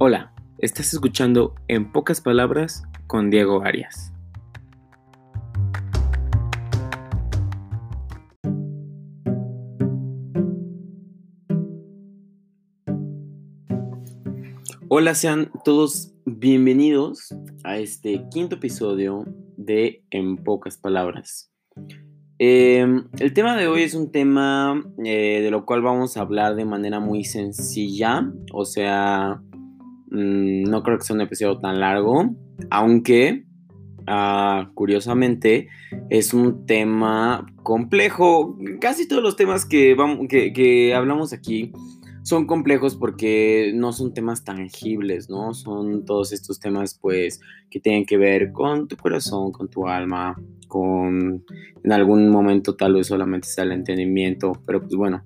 Hola, estás escuchando En pocas palabras con Diego Arias. Hola, sean todos bienvenidos a este quinto episodio de En pocas palabras. Em, el tema de hoy es un tema eh, de lo cual vamos a hablar de manera muy sencilla, o sea, Mm, no creo que sea un episodio tan largo, aunque ah, curiosamente es un tema complejo. Casi todos los temas que, vamos, que, hablamos aquí son complejos porque no son temas tangibles, ¿no? Son todos estos temas, pues, que tienen que ver con tu corazón, con tu alma, con en algún momento tal vez solamente sea el entendimiento, pero pues bueno.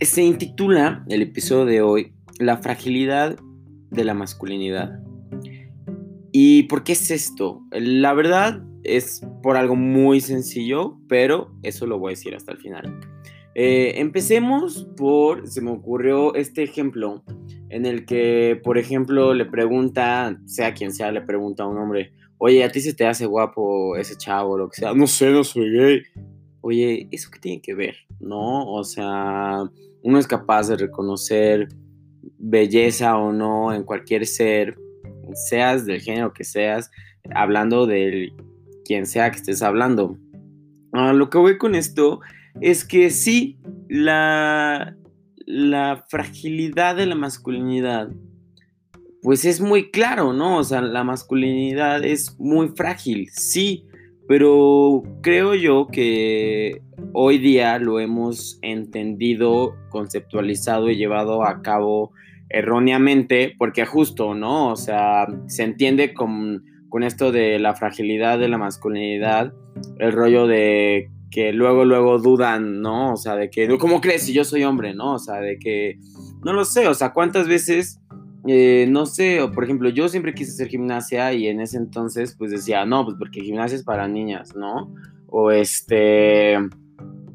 se intitula el episodio de hoy la fragilidad de la masculinidad. ¿Y por qué es esto? La verdad es por algo muy sencillo, pero eso lo voy a decir hasta el final. Eh, empecemos por, se me ocurrió este ejemplo en el que, por ejemplo, le pregunta, sea quien sea, le pregunta a un hombre, oye, ¿a ti se te hace guapo ese chavo o lo que sea? No sé, no soy gay. Oye, ¿eso qué tiene que ver? ¿No? O sea, uno es capaz de reconocer belleza o no en cualquier ser, seas del género que seas, hablando de quien sea que estés hablando. Lo que voy con esto es que sí, la, la fragilidad de la masculinidad, pues es muy claro, ¿no? O sea, la masculinidad es muy frágil, sí, pero creo yo que hoy día lo hemos entendido, conceptualizado y llevado a cabo erróneamente, porque justo, ¿no? O sea, se entiende con, esto de la fragilidad de la masculinidad, el rollo de que luego, luego dudan, ¿no? O sea, de que, ¿cómo crees si yo soy hombre, ¿no? O sea, de que, no lo sé, o sea, ¿cuántas veces, eh, no sé, o por ejemplo, yo siempre quise hacer gimnasia y en ese entonces, pues decía, no, pues porque gimnasia es para niñas, ¿no? O este,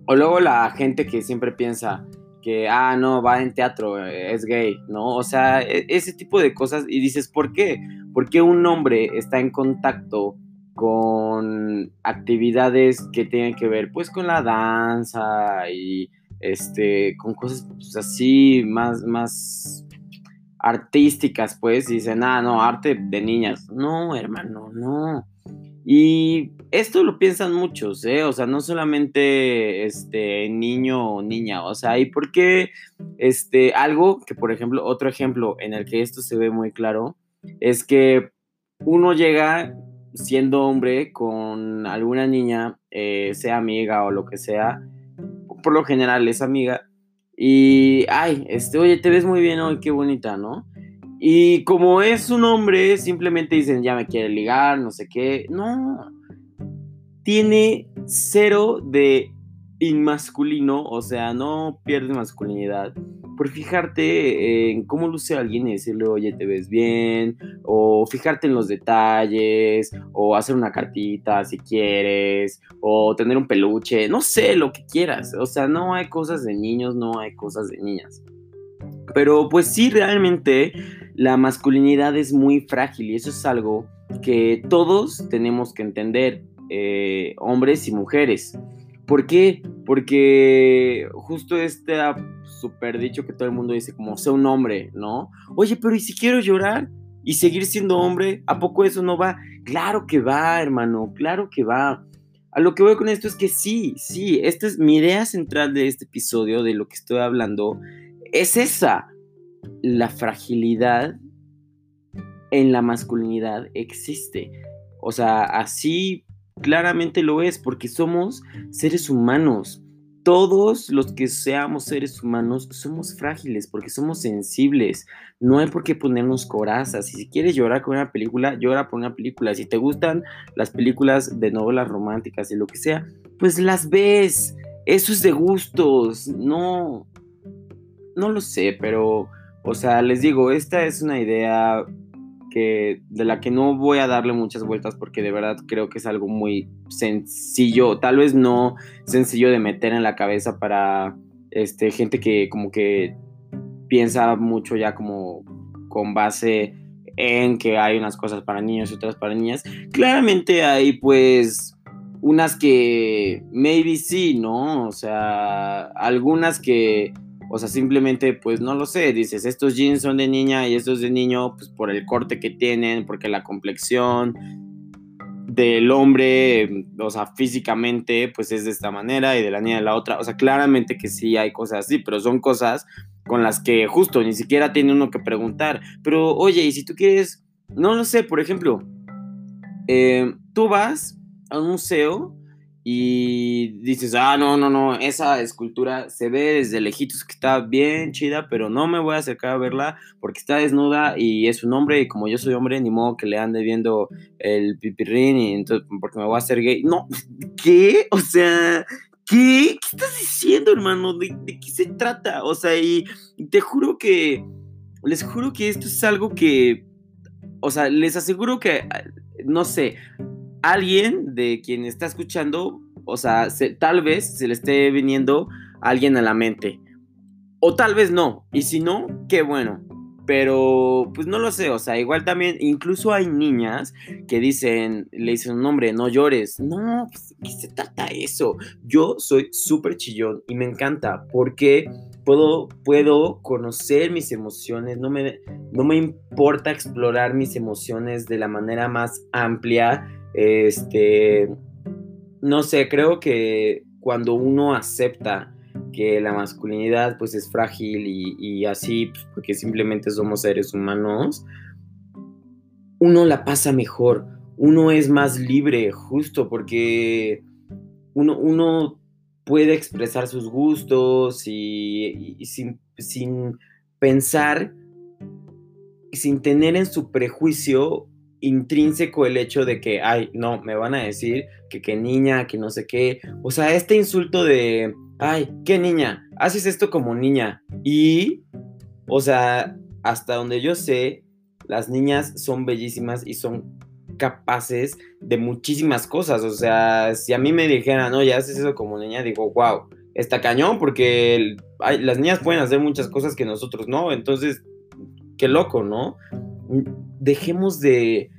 o luego la gente que siempre piensa, que, ah, no, va en teatro, eh, es gay, ¿no? O sea, e, ese tipo de cosas. Y dices, ¿por qué? Porque un hombre está en contacto con actividades que tienen que ver, pues, con la danza y, este, con cosas pues, así más, más artísticas, pues, y dicen, ah, no, arte de niñas. No, hermano, no. Y esto lo piensan muchos, ¿eh? O sea, no solamente este niño o niña, o sea, ¿y por qué este algo que, por ejemplo, otro ejemplo en el que esto se ve muy claro es que uno llega siendo hombre con alguna niña, eh, sea amiga o lo que sea, por lo general es amiga, y, ay, este, oye, te ves muy bien hoy, qué bonita, ¿no? Y como es un hombre, simplemente dicen, ya me quiere ligar, no sé qué. No. Tiene cero de inmasculino, o sea, no pierde masculinidad. Por fijarte en cómo luce alguien y decirle, oye, te ves bien, o fijarte en los detalles, o hacer una cartita si quieres, o tener un peluche, no sé, lo que quieras. O sea, no hay cosas de niños, no hay cosas de niñas. Pero pues sí, realmente la masculinidad es muy frágil y eso es algo que todos tenemos que entender, eh, hombres y mujeres. ¿Por qué? Porque justo este súper dicho que todo el mundo dice como sea un hombre, ¿no? Oye, pero ¿y si quiero llorar y seguir siendo hombre? ¿A poco eso no va? Claro que va, hermano, claro que va. A lo que voy con esto es que sí, sí, esta es mi idea central de este episodio, de lo que estoy hablando, es esa. La fragilidad en la masculinidad existe. O sea, así claramente lo es, porque somos seres humanos. Todos los que seamos seres humanos somos frágiles porque somos sensibles. No hay por qué ponernos corazas. Si quieres llorar con una película, llora por una película. Si te gustan las películas de novelas románticas y lo que sea, pues las ves. Eso es de gustos. No, no lo sé, pero, o sea, les digo, esta es una idea que, de la que no voy a darle muchas vueltas porque de verdad creo que es algo muy sencillo, tal vez no sencillo de meter en la cabeza para este, gente que como que piensa mucho ya como con base en que hay unas cosas para niños y otras para niñas. Claramente hay pues unas que maybe sí, ¿no? O sea, algunas que, o sea, simplemente pues no lo sé, dices, estos jeans son de niña y estos de niño, pues por el corte que tienen, porque la complexión del hombre, o sea, físicamente, pues es de esta manera y de la niña de la otra. O sea, claramente que sí hay cosas así, pero son cosas con las que justo ni siquiera tiene uno que preguntar. Pero oye, y si tú quieres, no lo sé, por ejemplo, eh, tú vas a un museo y dices, ah, no, no, no, esa escultura se ve desde lejitos que está bien chida, pero no me voy a acercar a verla porque está desnuda y es un hombre y como yo soy hombre, ni modo que le ande viendo el pipirrín y entonces, porque me voy a hacer gay. No, ¿qué? O sea, ¿qué? ¿Qué estás diciendo, hermano? ¿De, qué se trata? O sea, y te juro que, les juro que esto es algo que, o sea, les aseguro que, no sé, alguien de quien está escuchando, o sea, tal vez se le esté viniendo alguien a la mente. O tal vez no. Y si no, qué bueno. Pero, pues no lo sé, o sea, igual también, incluso hay niñas que dicen, le dicen un nombre, no llores. No, pues, ¿qué se trata eso? Yo soy súper chillón y me encanta porque puedo, puedo conocer mis emociones, no me, no me importa explorar mis emociones de la manera más amplia este, no sé, creo que cuando uno acepta que la masculinidad pues es frágil y, así, pues, porque simplemente somos seres humanos, uno la pasa mejor, uno es más libre, justo porque uno, uno puede expresar sus gustos y, sin, sin pensar, sin tener en su prejuicio intrínseco el hecho de que, ay, no, me van a decir que qué niña, que no sé qué. O sea, este insulto de, ay, qué niña, haces esto como niña. Y, o sea, hasta donde yo sé, las niñas son bellísimas y son capaces de muchísimas cosas. O sea, si a mí me dijeran, no, ya haces eso como niña, digo, wow, está cañón porque las niñas pueden hacer muchas cosas que nosotros no. Entonces, qué loco, ¿no? dejemos de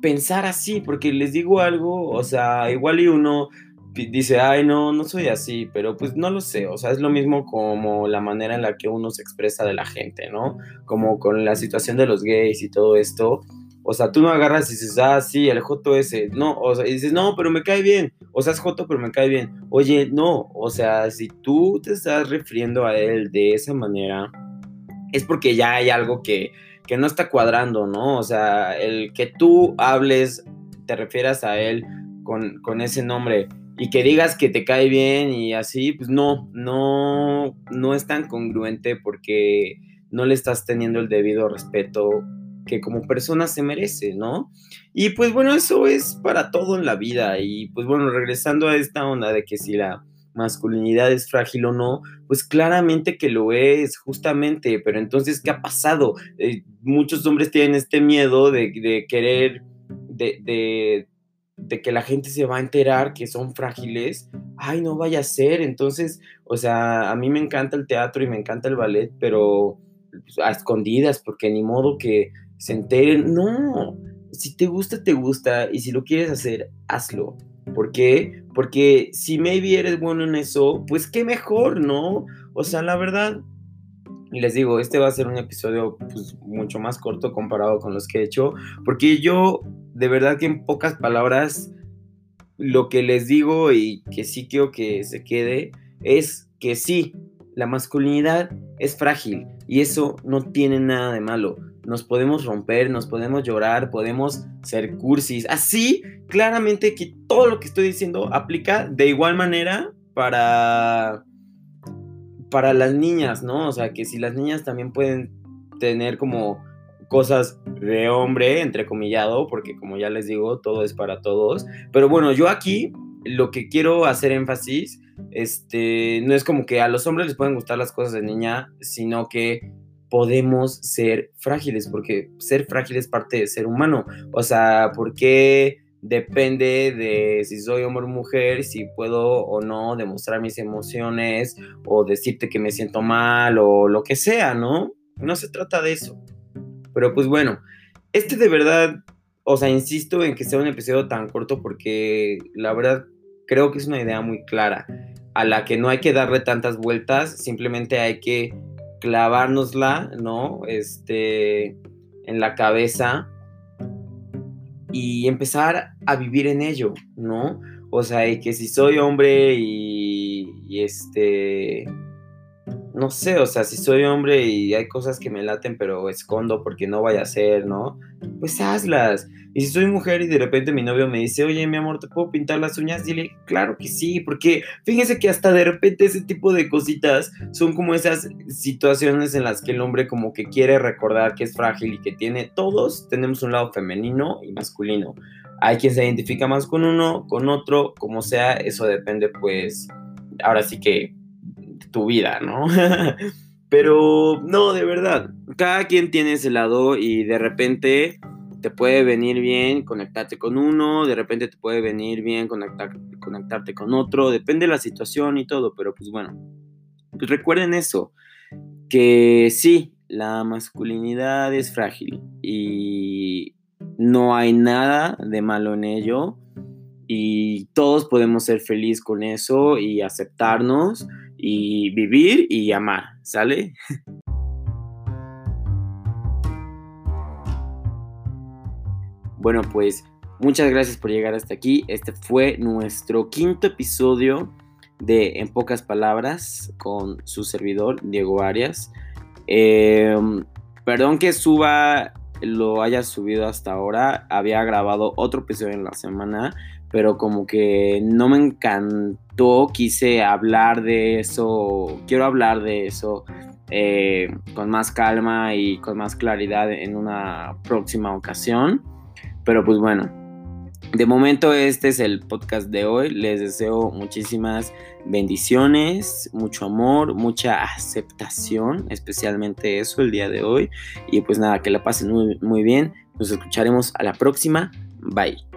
pensar así, porque les digo algo, o sea, igual y uno dice, ay, no, no soy así, pero pues no lo sé, o sea, es lo mismo como la manera en la que uno se expresa de la gente, ¿no? Como con la situación de los gays y todo esto. O sea, tú no agarras y dices, ah, sí, el Joto. No, o sea, y dices, no, pero me cae bien. O sea, es Joto, pero me cae bien. Oye, no, o sea, si tú te estás refiriendo a él de esa manera, es porque ya hay algo que, que no está cuadrando, ¿no? O sea, el que tú hables, te refieras a él con, con ese nombre y que digas que te cae bien y así, pues no, no, no es tan congruente porque no le estás teniendo el debido respeto que como persona se merece, ¿no? Y pues bueno, eso es para todo en la vida y pues bueno, regresando a esta onda de que si la masculinidad es frágil o no, pues claramente que lo es, justamente, pero entonces, ¿qué ha pasado? Eh, muchos hombres tienen este miedo de, querer, de, de, que la gente se va a enterar que son frágiles, ay, no vaya a ser, entonces, o sea, a mí me encanta el teatro y me encanta el ballet, pero pues, a escondidas, porque ni modo que se enteren, no, si te gusta, te gusta, y si lo quieres hacer, hazlo. ¿Por qué? Porque si maybe eres bueno en eso, pues qué mejor, ¿no? O sea, la verdad, les digo, este va a ser un episodio pues, mucho más corto comparado con los que he hecho, porque yo, de verdad que en pocas palabras, lo que les digo y que sí quiero que se quede es que sí, la masculinidad es frágil y eso no tiene nada de malo nos podemos romper, nos podemos llorar, podemos ser cursis. Así, claramente que todo lo que estoy diciendo aplica de igual manera para para las niñas, ¿no? O sea, que si las niñas también pueden tener como cosas de hombre, entrecomillado, porque como ya les digo, todo es para todos. Pero bueno, yo aquí lo que quiero hacer énfasis, este, no es como que a los hombres les pueden gustar las cosas de niña, sino que podemos ser frágiles, porque ser frágil es parte de ser humano. O sea, ¿por qué depende de si soy hombre o mujer, si puedo o no demostrar mis emociones o decirte que me siento mal o lo que sea, ¿no? No se trata de eso. Pero pues bueno, este de verdad, o sea, insisto en que sea un episodio tan corto porque la verdad creo que es una idea muy clara a la que no hay que darle tantas vueltas, simplemente hay que clavárnosla, ¿no? Este, en la cabeza y empezar a vivir en ello, ¿no? O sea, y que si soy hombre y, y este no sé, o sea, si soy hombre y hay cosas que me laten, pero escondo porque no vaya a ser, ¿no? Pues hazlas. Y si soy mujer y de repente mi novio me dice, oye, mi amor, ¿te puedo pintar las uñas? Dile, claro que sí, porque fíjense que hasta de repente ese tipo de cositas son como esas situaciones en las que el hombre como que quiere recordar que es frágil y que tiene, todos tenemos un lado femenino y masculino. Hay quien se identifica más con uno, con otro, como sea, eso depende pues, ahora sí que tu vida, ¿no? Pero no, de verdad, cada quien tiene ese lado y de repente te puede venir bien conectarte con uno, de repente te puede venir bien conectar, conectarte con otro, depende de la situación y todo, pero pues bueno, pues recuerden eso, que sí, la masculinidad es frágil y no hay nada de malo en ello y todos podemos ser felices con eso y aceptarnos y vivir y amar, ¿sale? bueno, pues muchas gracias por llegar hasta aquí. Este fue nuestro quinto episodio de En pocas palabras con su servidor, Diego Arias. Em, perdón que suba, lo haya subido hasta ahora. Había grabado otro episodio en la semana, pero como que no me encantó, quise hablar de eso, quiero hablar de eso eh, con más calma y con más claridad en una próxima ocasión, pero pues bueno, de momento este es el podcast de hoy, les deseo muchísimas bendiciones, mucho amor, mucha aceptación, especialmente eso el día de hoy, y pues nada, que la pasen muy, muy bien, nos escucharemos a la próxima, bye.